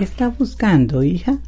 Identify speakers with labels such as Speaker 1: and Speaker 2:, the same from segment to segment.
Speaker 1: ¿Qué está buscando, hija?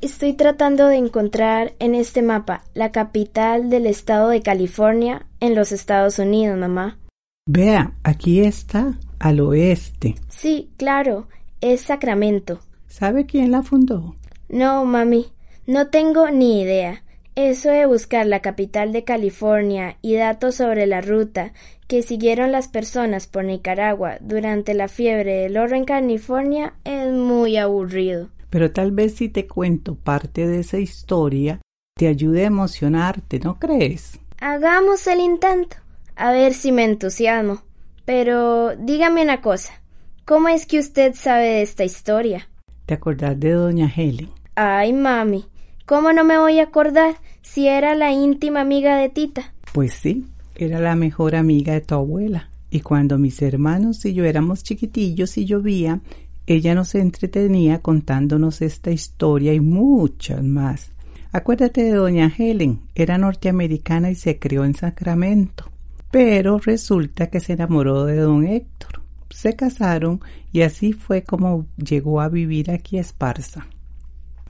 Speaker 2: Estoy tratando de encontrar en este mapa la capital del estado de California en los Estados Unidos, mamá.
Speaker 1: Vea, aquí está al oeste.
Speaker 2: Sí, claro, es Sacramento.
Speaker 1: ¿Sabe quién la fundó?
Speaker 2: No, mami, no tengo ni idea. Eso de buscar la capital de California y datos sobre la ruta que siguieron las personas por Nicaragua durante la fiebre del oro en California es muy aburrido.
Speaker 1: Pero tal vez si te cuento parte de esa historia, te ayude a emocionarte, ¿no crees?
Speaker 2: Hagamos el intento, a ver si me entusiasmo. Pero dígame una cosa, ¿cómo es que usted sabe de esta historia?
Speaker 1: ¿Te acordás de doña Helen?
Speaker 2: Ay, mami, ¿cómo no me voy a acordar si era la íntima amiga de Tita?
Speaker 1: Pues sí, era la mejor amiga de tu abuela. Y cuando mis hermanos y yo éramos chiquitillos y llovía, ella nos entretenía contándonos esta historia y muchas más. Acuérdate de doña Helen, era norteamericana y se crió en Sacramento. Pero resulta que se enamoró de don Héctor. Se casaron y así fue como llegó a vivir aquí a Esparza.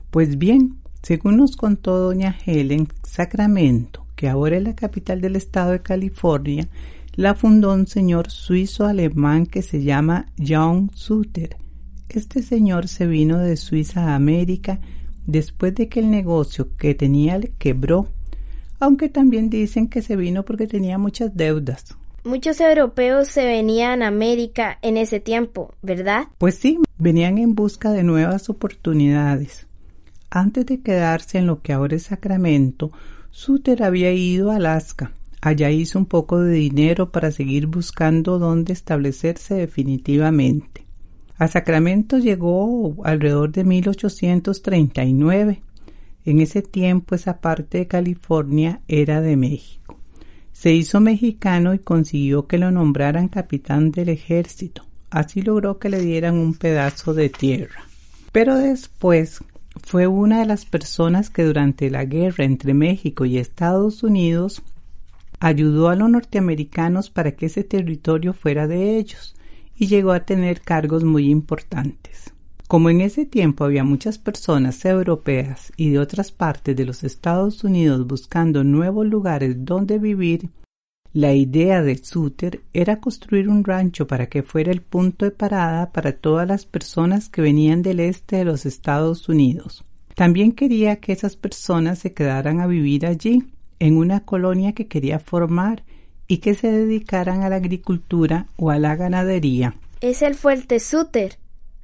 Speaker 1: Pues bien, según nos contó doña Helen, Sacramento, que ahora es la capital del estado de California, la fundó un señor suizo-alemán que se llama John Suter. Este señor se vino de Suiza a América después de que el negocio que tenía le quebró aunque también dicen que se vino porque tenía muchas deudas.
Speaker 2: Muchos europeos se venían a América en ese tiempo, ¿verdad?
Speaker 1: Pues sí, venían en busca de nuevas oportunidades. Antes de quedarse en lo que ahora es Sacramento, Suter había ido a Alaska. Allá hizo un poco de dinero para seguir buscando dónde establecerse definitivamente. A Sacramento llegó alrededor de 1839 en ese tiempo esa parte de California era de México. Se hizo mexicano y consiguió que lo nombraran capitán del ejército. Así logró que le dieran un pedazo de tierra. Pero después fue una de las personas que durante la guerra entre México y Estados Unidos ayudó a los norteamericanos para que ese territorio fuera de ellos y llegó a tener cargos muy importantes. Como en ese tiempo había muchas personas europeas y de otras partes de los Estados Unidos buscando nuevos lugares donde vivir, la idea de Suter era construir un rancho para que fuera el punto de parada para todas las personas que venían del este de los Estados Unidos. También quería que esas personas se quedaran a vivir allí, en una colonia que quería formar y que se dedicaran a la agricultura o a la ganadería.
Speaker 2: Es el fuerte Suter.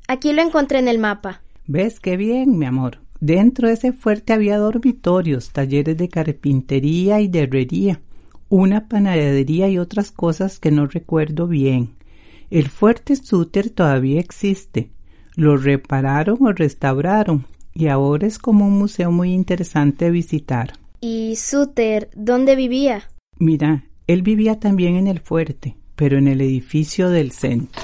Speaker 2: Aquí lo encontré en el mapa.
Speaker 1: ¿Ves qué bien, mi amor? Dentro de ese fuerte había dormitorios, talleres de carpintería y de herrería, una panadería y otras cosas que no recuerdo bien. El fuerte Suter todavía existe. Lo repararon o restauraron y ahora es como un museo muy interesante de visitar.
Speaker 2: ¿Y Suter dónde vivía?
Speaker 1: Mira, él vivía también en el fuerte, pero en el edificio del centro.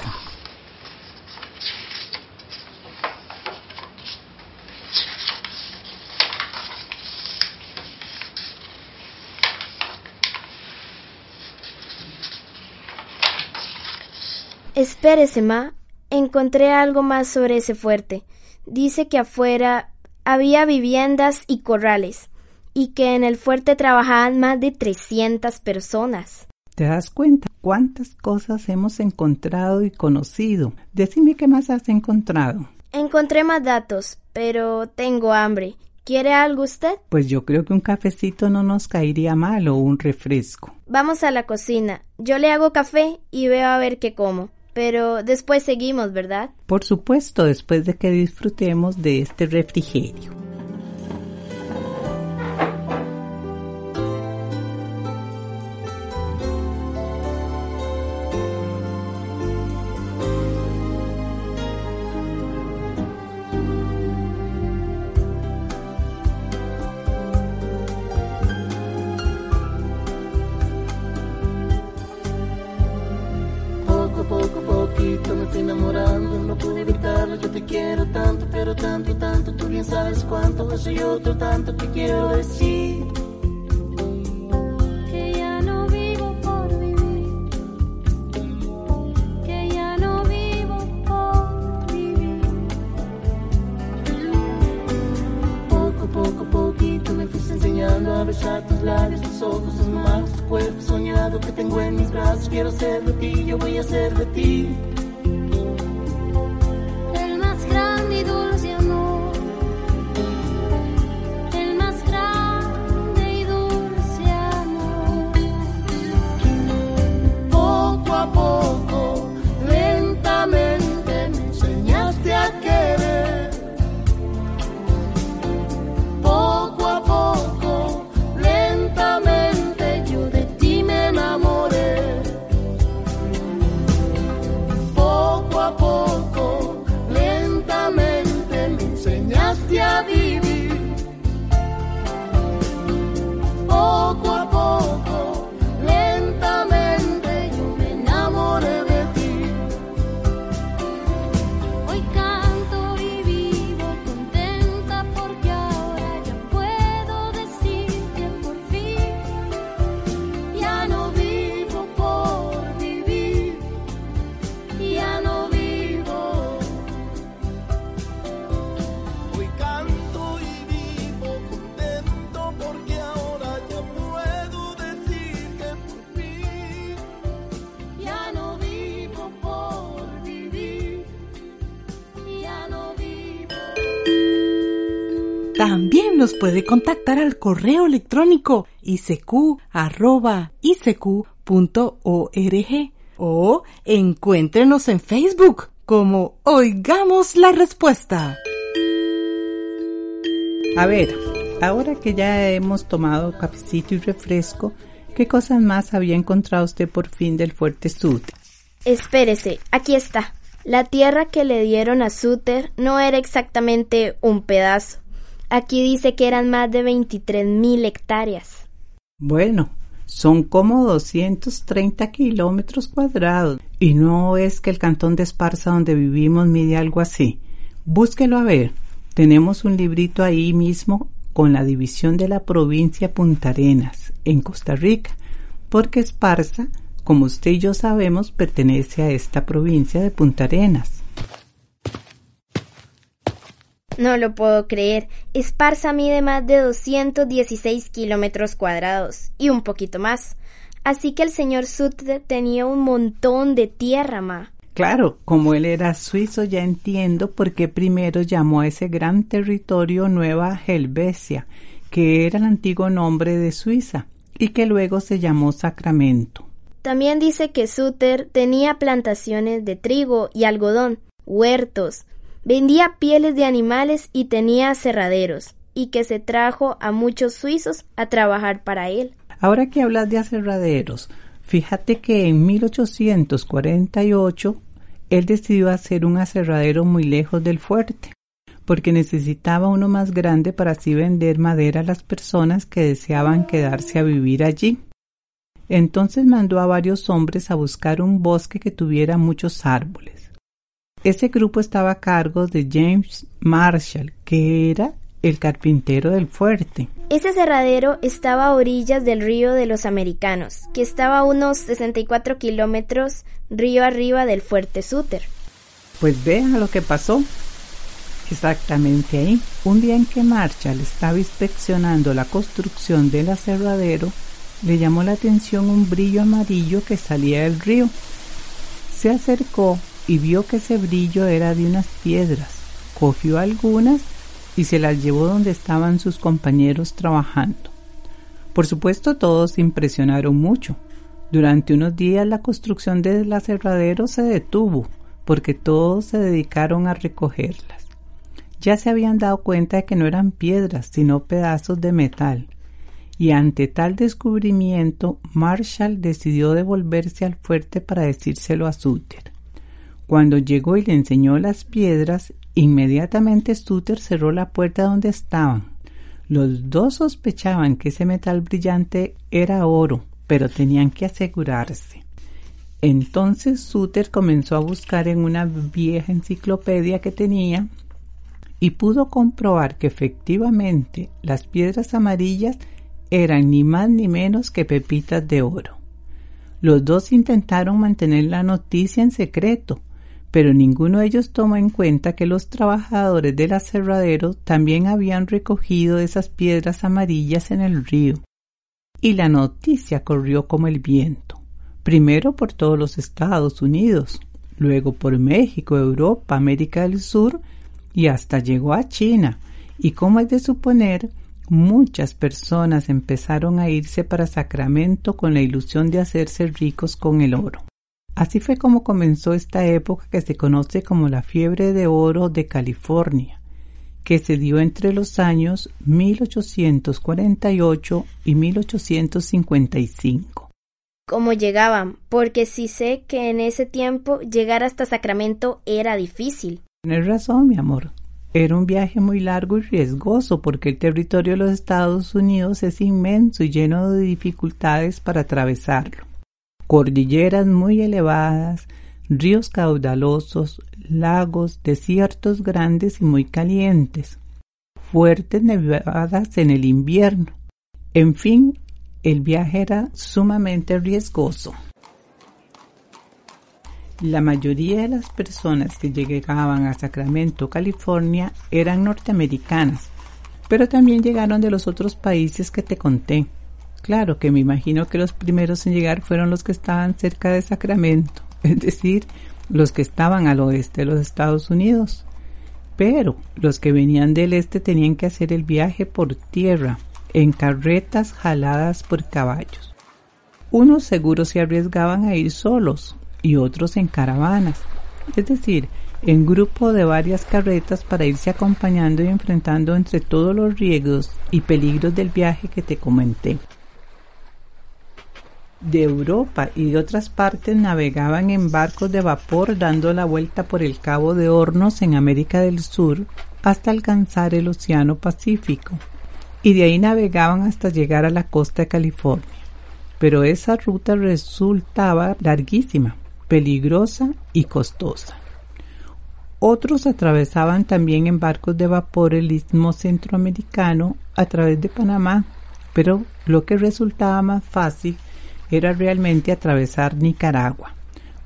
Speaker 2: Espérese, ma. Encontré algo más sobre ese fuerte. Dice que afuera había viviendas y corrales, y que en el fuerte trabajaban más de 300 personas.
Speaker 1: ¿Te das cuenta? cuántas cosas hemos encontrado y conocido. Decime qué más has encontrado.
Speaker 2: Encontré más datos, pero tengo hambre. ¿Quiere algo usted?
Speaker 1: Pues yo creo que un cafecito no nos caería mal o un refresco.
Speaker 2: Vamos a la cocina. Yo le hago café y veo a ver qué como. Pero después seguimos, ¿verdad?
Speaker 1: Por supuesto, después de que disfrutemos de este refrigerio.
Speaker 3: Soy otro tanto que quiero decir.
Speaker 4: También nos puede contactar al correo electrónico isq.org o encuéntrenos en Facebook como Oigamos la Respuesta.
Speaker 1: A ver, ahora que ya hemos tomado cafecito y refresco, ¿qué cosas más había encontrado usted por fin del fuerte Suter?
Speaker 2: Espérese, aquí está. La tierra que le dieron a Suter no era exactamente un pedazo. Aquí dice que eran más de 23 mil hectáreas.
Speaker 1: Bueno, son como 230 kilómetros cuadrados. Y no es que el cantón de Esparza donde vivimos mide algo así. Búsquelo a ver. Tenemos un librito ahí mismo con la división de la provincia Punta Arenas, en Costa Rica, porque Esparza, como usted y yo sabemos, pertenece a esta provincia de Punta Arenas.
Speaker 2: No lo puedo creer. Esparza mide más de 216 kilómetros cuadrados y un poquito más. Así que el señor Sutter tenía un montón de tierra, ma.
Speaker 1: Claro, como él era suizo ya entiendo por qué primero llamó a ese gran territorio Nueva Helvecia, que era el antiguo nombre de Suiza, y que luego se llamó Sacramento.
Speaker 2: También dice que Sutter tenía plantaciones de trigo y algodón, huertos, vendía pieles de animales y tenía aserraderos, y que se trajo a muchos suizos a trabajar para él.
Speaker 1: Ahora que hablas de aserraderos, fíjate que en 1848 él decidió hacer un aserradero muy lejos del fuerte, porque necesitaba uno más grande para así vender madera a las personas que deseaban quedarse a vivir allí. Entonces mandó a varios hombres a buscar un bosque que tuviera muchos árboles. Ese grupo estaba a cargo de James Marshall, que era el carpintero del fuerte.
Speaker 2: Ese cerradero estaba a orillas del río de los Americanos, que estaba a unos 64 kilómetros río arriba del fuerte Suter.
Speaker 1: Pues vean lo que pasó. Exactamente ahí, un día en que Marshall estaba inspeccionando la construcción del aserradero, le llamó la atención un brillo amarillo que salía del río. Se acercó y vio que ese brillo era de unas piedras. Cogió algunas y se las llevó donde estaban sus compañeros trabajando. Por supuesto todos se impresionaron mucho. Durante unos días la construcción del aserradero se detuvo porque todos se dedicaron a recogerlas. Ya se habían dado cuenta de que no eran piedras, sino pedazos de metal. Y ante tal descubrimiento, Marshall decidió devolverse al fuerte para decírselo a Suter. Cuando llegó y le enseñó las piedras, inmediatamente Suter cerró la puerta donde estaban. Los dos sospechaban que ese metal brillante era oro, pero tenían que asegurarse. Entonces Suter comenzó a buscar en una vieja enciclopedia que tenía y pudo comprobar que efectivamente las piedras amarillas eran ni más ni menos que pepitas de oro. Los dos intentaron mantener la noticia en secreto, pero ninguno de ellos tomó en cuenta que los trabajadores del aserradero también habían recogido esas piedras amarillas en el río. Y la noticia corrió como el viento, primero por todos los Estados Unidos, luego por México, Europa, América del Sur y hasta llegó a China, y como es de suponer, muchas personas empezaron a irse para Sacramento con la ilusión de hacerse ricos con el oro. Así fue como comenzó esta época que se conoce como la fiebre de oro de California, que se dio entre los años 1848 y 1855.
Speaker 2: ¿Cómo llegaban? Porque sí sé que en ese tiempo llegar hasta Sacramento era difícil.
Speaker 1: Tienes razón, mi amor. Era un viaje muy largo y riesgoso porque el territorio de los Estados Unidos es inmenso y lleno de dificultades para atravesarlo cordilleras muy elevadas, ríos caudalosos, lagos, desiertos grandes y muy calientes, fuertes nevadas en el invierno. En fin, el viaje era sumamente riesgoso. La mayoría de las personas que llegaban a Sacramento, California, eran norteamericanas, pero también llegaron de los otros países que te conté. Claro que me imagino que los primeros en llegar fueron los que estaban cerca de Sacramento, es decir, los que estaban al oeste de los Estados Unidos. Pero los que venían del este tenían que hacer el viaje por tierra, en carretas jaladas por caballos. Unos seguros se arriesgaban a ir solos y otros en caravanas, es decir, en grupo de varias carretas para irse acompañando y enfrentando entre todos los riesgos y peligros del viaje que te comenté de Europa y de otras partes navegaban en barcos de vapor dando la vuelta por el Cabo de Hornos en América del Sur hasta alcanzar el Océano Pacífico y de ahí navegaban hasta llegar a la costa de California. Pero esa ruta resultaba larguísima, peligrosa y costosa. Otros atravesaban también en barcos de vapor el istmo centroamericano a través de Panamá, pero lo que resultaba más fácil era realmente atravesar Nicaragua,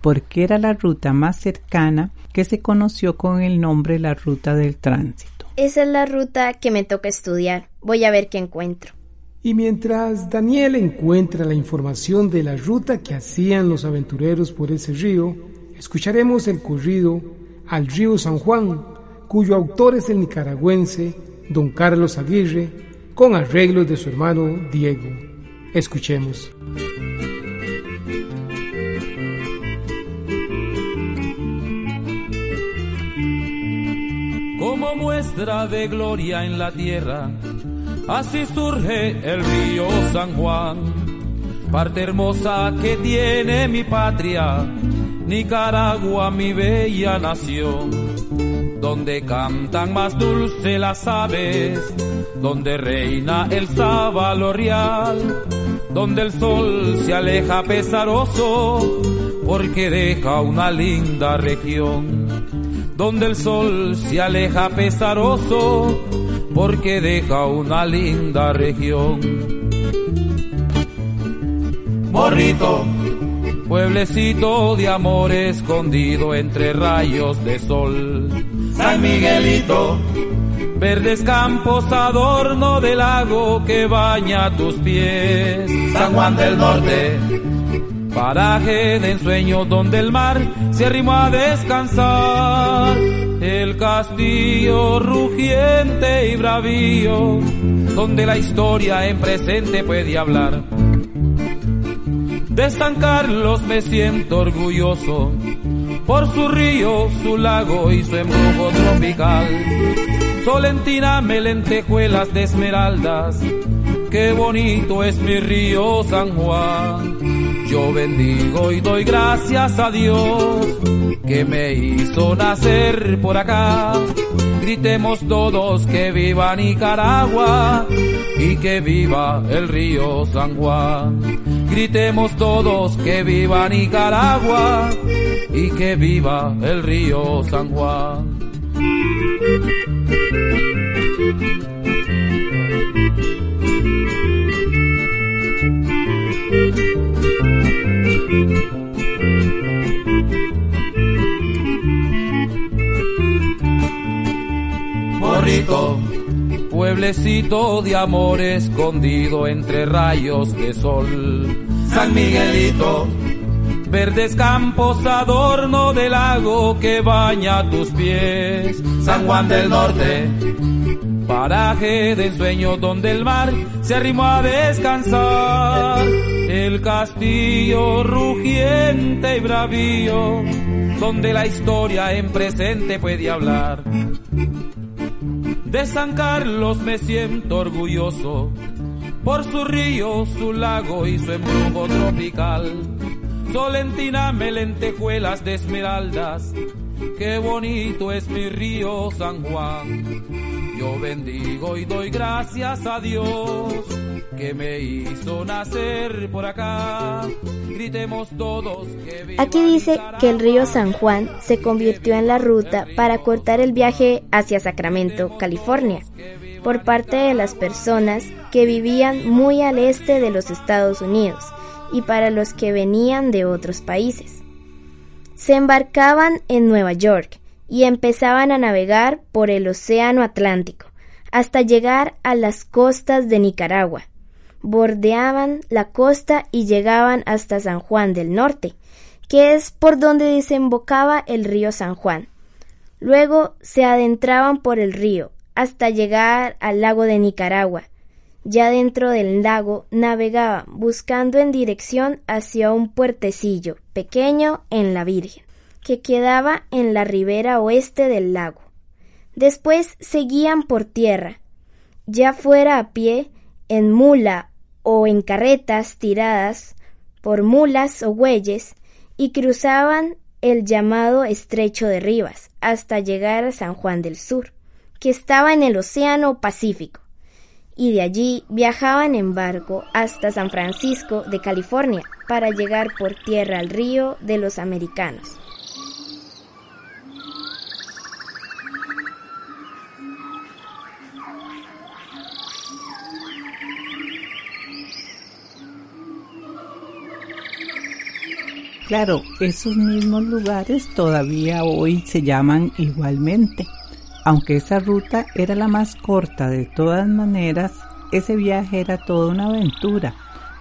Speaker 1: porque era la ruta más cercana que se conoció con el nombre la ruta del tránsito.
Speaker 2: Esa es la ruta que me toca estudiar. Voy a ver qué encuentro.
Speaker 5: Y mientras Daniel encuentra la información de la ruta que hacían los aventureros por ese río, escucharemos el corrido Al río San Juan, cuyo autor es el nicaragüense don Carlos Aguirre, con arreglos de su hermano Diego. Escuchemos.
Speaker 6: Muestra de gloria en la tierra, así surge el río San Juan, parte hermosa que tiene mi patria, Nicaragua mi bella nación, donde cantan más dulce las aves, donde reina el sábalo real, donde el sol se aleja pesaroso, porque deja una linda región donde el sol se aleja pesaroso, porque deja una linda región. Morrito, pueblecito de amor escondido entre rayos de sol. San Miguelito, verdes campos adorno del lago que baña tus pies. San Juan del Norte, paraje de ensueño donde el mar se arrimó a descansar. El castillo rugiente y bravío, donde la historia en presente puede hablar. De San Carlos me siento orgulloso por su río, su lago y su embrujo tropical. Solentina me lentejuelas de esmeraldas, qué bonito es mi río San Juan. Bendigo y doy gracias a Dios que me hizo nacer por acá. Gritemos todos que viva Nicaragua y que viva el río San Juan. Gritemos todos que viva Nicaragua y que viva el río San Juan. Morrito, pueblecito de amor escondido entre rayos de sol. San Miguelito, verdes campos adorno del lago que baña tus pies. San Juan del Norte, paraje de ensueño donde el mar se arrimó a descansar. El castillo rugiente y bravío, donde la historia en presente puede hablar. De San Carlos me siento orgulloso por su río, su lago y su embrujo tropical. Solentina me lentejuelas de esmeraldas, qué bonito es mi río San Juan. Yo bendigo y doy gracias a Dios que me hizo nacer por acá. Gritemos todos que
Speaker 2: Aquí dice que el río San Juan se convirtió en la ruta para cortar el viaje hacia Sacramento, California, por parte de las personas que vivían muy al este de los Estados Unidos y para los que venían de otros países. Se embarcaban en Nueva York y empezaban a navegar por el Océano Atlántico hasta llegar a las costas de Nicaragua. Bordeaban la costa y llegaban hasta San Juan del Norte, que es por donde desembocaba el río San Juan. Luego se adentraban por el río hasta llegar al lago de Nicaragua. Ya dentro del lago navegaban buscando en dirección hacia un puertecillo pequeño en la Virgen, que quedaba en la ribera oeste del lago. Después seguían por tierra, ya fuera a pie, en mula o en carretas tiradas por mulas o bueyes, y cruzaban el llamado Estrecho de Rivas hasta llegar a San Juan del Sur, que estaba en el Océano Pacífico, y de allí viajaban en barco hasta San Francisco de California para llegar por tierra al río de los americanos.
Speaker 1: Claro, esos mismos lugares todavía hoy se llaman igualmente. Aunque esa ruta era la más corta de todas maneras, ese viaje era toda una aventura,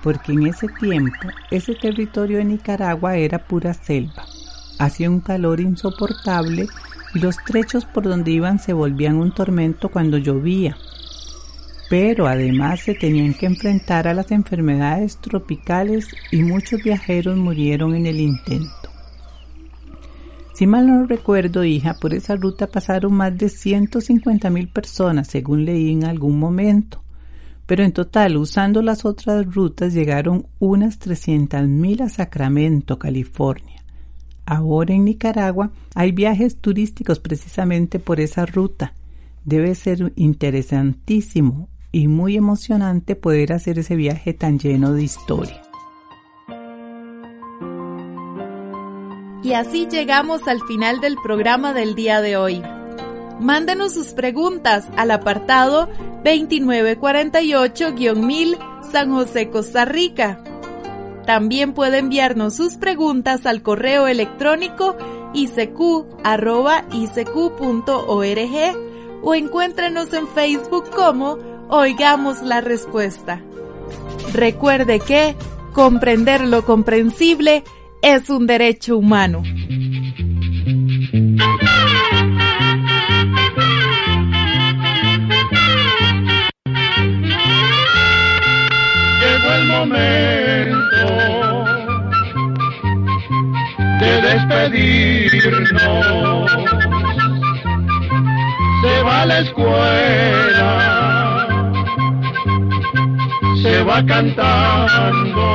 Speaker 1: porque en ese tiempo ese territorio de Nicaragua era pura selva. Hacía un calor insoportable y los trechos por donde iban se volvían un tormento cuando llovía. Pero además se tenían que enfrentar a las enfermedades tropicales y muchos viajeros murieron en el intento. Si mal no recuerdo, hija, por esa ruta pasaron más de 150 mil personas, según leí en algún momento. Pero en total, usando las otras rutas, llegaron unas 300 mil a Sacramento, California. Ahora en Nicaragua hay viajes turísticos precisamente por esa ruta. Debe ser interesantísimo y muy emocionante poder hacer ese viaje tan lleno de historia.
Speaker 4: Y así llegamos al final del programa del día de hoy. Mándenos sus preguntas al apartado 2948-1000 San José, Costa Rica. También puede enviarnos sus preguntas al correo electrónico isq.isq.org o encuéntrenos en Facebook como Oigamos la Respuesta. Recuerde que comprender lo comprensible es un derecho humano.
Speaker 7: Llegó el momento de despedirnos. va cantando.